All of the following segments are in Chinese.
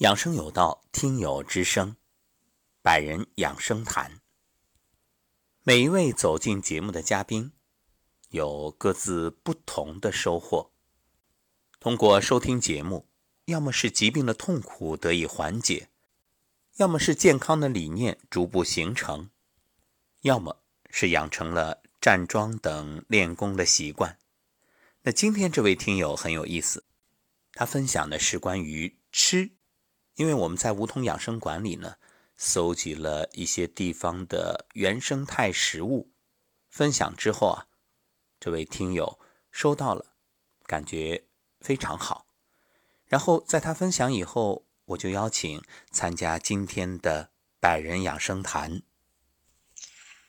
养生有道，听友之声，百人养生谈。每一位走进节目的嘉宾，有各自不同的收获。通过收听节目，要么是疾病的痛苦得以缓解，要么是健康的理念逐步形成，要么是养成了站桩等练功的习惯。那今天这位听友很有意思，他分享的是关于吃。因为我们在梧桐养生馆里呢，搜集了一些地方的原生态食物，分享之后啊，这位听友收到了，感觉非常好。然后在他分享以后，我就邀请参加今天的百人养生谈。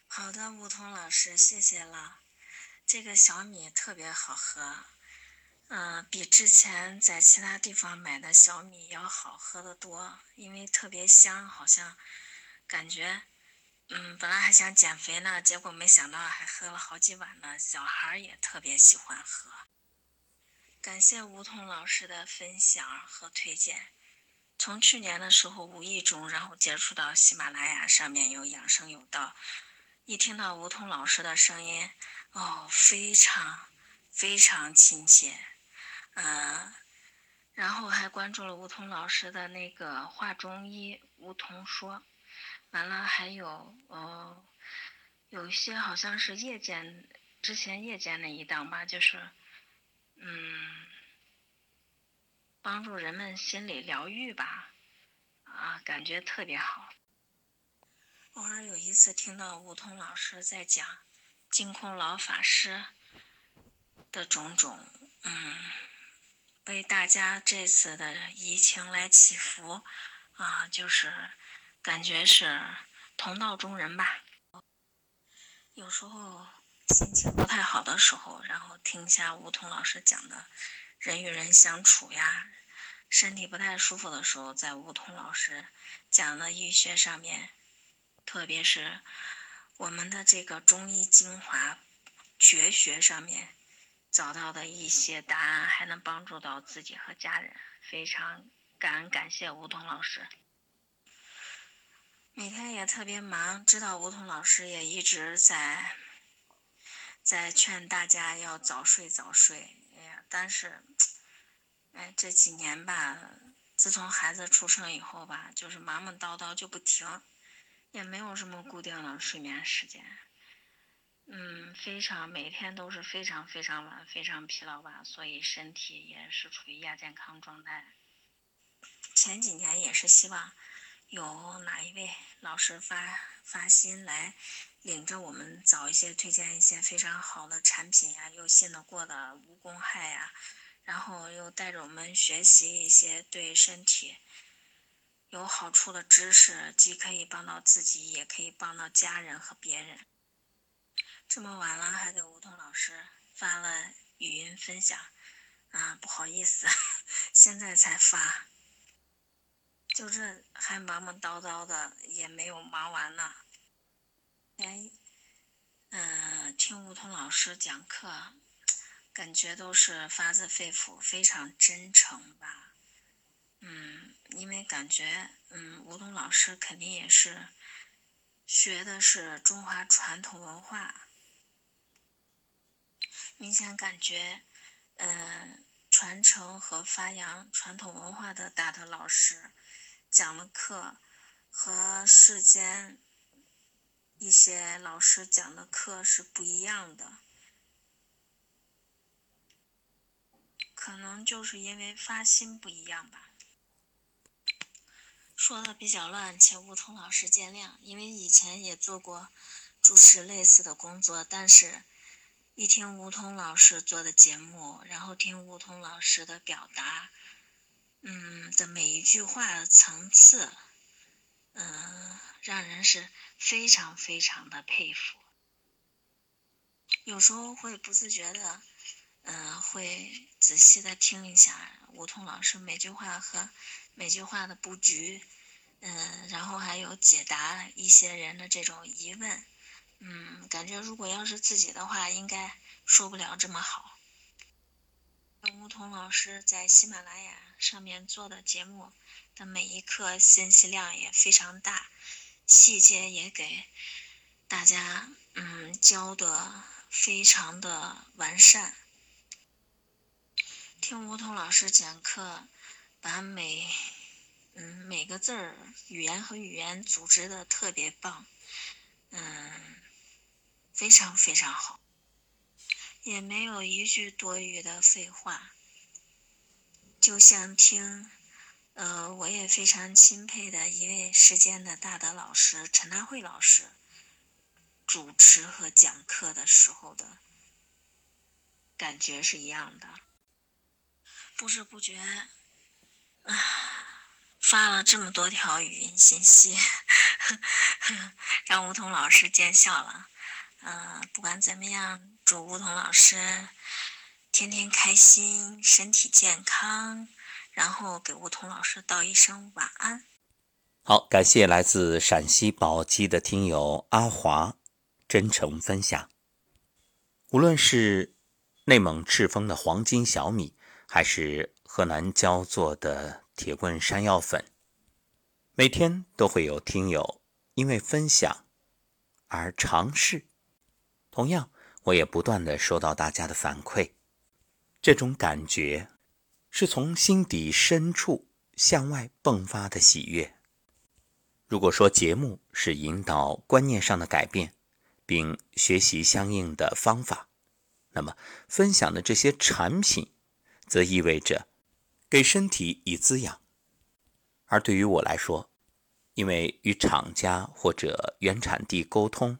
好的，梧桐老师，谢谢了。这个小米特别好喝。嗯，比之前在其他地方买的小米要好喝的多，因为特别香，好像感觉，嗯，本来还想减肥呢，结果没想到还喝了好几碗呢。小孩也特别喜欢喝。感谢梧桐老师的分享和推荐。从去年的时候无意中，然后接触到喜马拉雅上面有养生有道，一听到梧桐老师的声音，哦，非常非常亲切。嗯，然后还关注了吴桐老师的那个话中医吴桐说，完了还有呃，有一些好像是夜间之前夜间那一档吧，就是嗯，帮助人们心理疗愈吧，啊，感觉特别好。偶尔有一次听到吴桐老师在讲净空老法师的种种，嗯。为大家这次的疫情来祈福，啊，就是感觉是同道中人吧。有时候心情不太好的时候，然后听一下吴桐老师讲的人与人相处呀；身体不太舒服的时候，在吴桐老师讲的医学上面，特别是我们的这个中医精华绝学上面。找到的一些答案，还能帮助到自己和家人，非常感恩感谢梧桐老师。每天也特别忙，知道梧桐老师也一直在在劝大家要早睡早睡。哎呀，但是，哎这几年吧，自从孩子出生以后吧，就是忙忙叨叨就不停，也没有什么固定的睡眠时间。嗯，非常每天都是非常非常晚，非常疲劳吧，所以身体也是处于亚健康状态。前几年也是希望有哪一位老师发发心来领着我们早一些推荐一些非常好的产品呀，又信得过的无公害呀，然后又带着我们学习一些对身体有好处的知识，既可以帮到自己，也可以帮到家人和别人。这么晚了还给吴桐老师发了语音分享，啊，不好意思，现在才发，就这还忙忙叨叨的，也没有忙完呢。哎，嗯，听吴桐老师讲课，感觉都是发自肺腑，非常真诚吧。嗯，因为感觉，嗯，吴桐老师肯定也是学的是中华传统文化。明显感觉，嗯，传承和发扬传统文化的大德老师讲的课，和世间一些老师讲的课是不一样的，可能就是因为发心不一样吧。说的比较乱，请梧桐老师见谅，因为以前也做过主持类似的工作，但是。一听梧桐老师做的节目，然后听梧桐老师的表达，嗯，的每一句话的层次，嗯，让人是非常非常的佩服。有时候会不自觉的，嗯，会仔细的听一下梧桐老师每句话和每句话的布局，嗯，然后还有解答一些人的这种疑问。嗯，感觉如果要是自己的话，应该说不了这么好。梧桐老师在喜马拉雅上面做的节目的每一课信息量也非常大，细节也给大家嗯教的非常的完善。听吴桐老师讲课，把每嗯每个字儿语言和语言组织的特别棒，嗯，非常非常好，也没有一句多余的废话。就像听，呃，我也非常钦佩的一位时间的大德老师陈大慧老师主持和讲课的时候的感觉是一样的。不知不觉，啊，发了这么多条语音信息，让梧桐老师见笑了。嗯，不管怎么样，祝梧桐老师。天天开心，身体健康，然后给梧桐老师道一声晚安。好，感谢来自陕西宝鸡的听友阿华真诚分享。无论是内蒙赤峰的黄金小米，还是河南焦作的铁棍山药粉，每天都会有听友因为分享而尝试。同样，我也不断的收到大家的反馈。这种感觉，是从心底深处向外迸发的喜悦。如果说节目是引导观念上的改变，并学习相应的方法，那么分享的这些产品，则意味着给身体以滋养。而对于我来说，因为与厂家或者原产地沟通，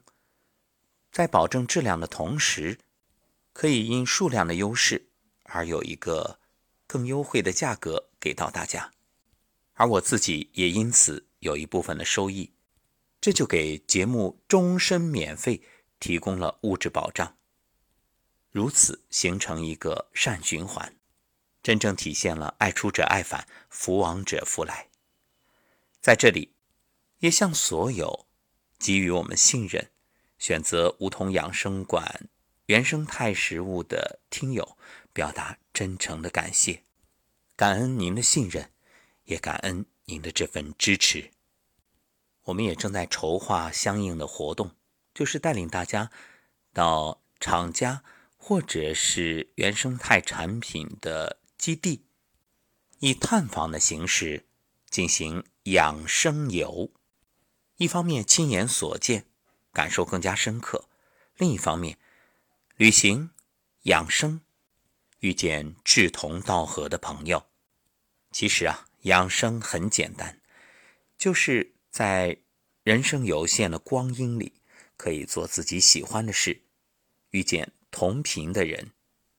在保证质量的同时，可以因数量的优势。而有一个更优惠的价格给到大家，而我自己也因此有一部分的收益，这就给节目终身免费提供了物质保障。如此形成一个善循环，真正体现了爱出者爱返，福往者福来。在这里，也向所有给予我们信任、选择梧桐养生馆原生态食物的听友。表达真诚的感谢，感恩您的信任，也感恩您的这份支持。我们也正在筹划相应的活动，就是带领大家到厂家或者是原生态产品的基地，以探访的形式进行养生游。一方面亲眼所见，感受更加深刻；另一方面，旅行养生。遇见志同道合的朋友，其实啊，养生很简单，就是在人生有限的光阴里，可以做自己喜欢的事，遇见同频的人，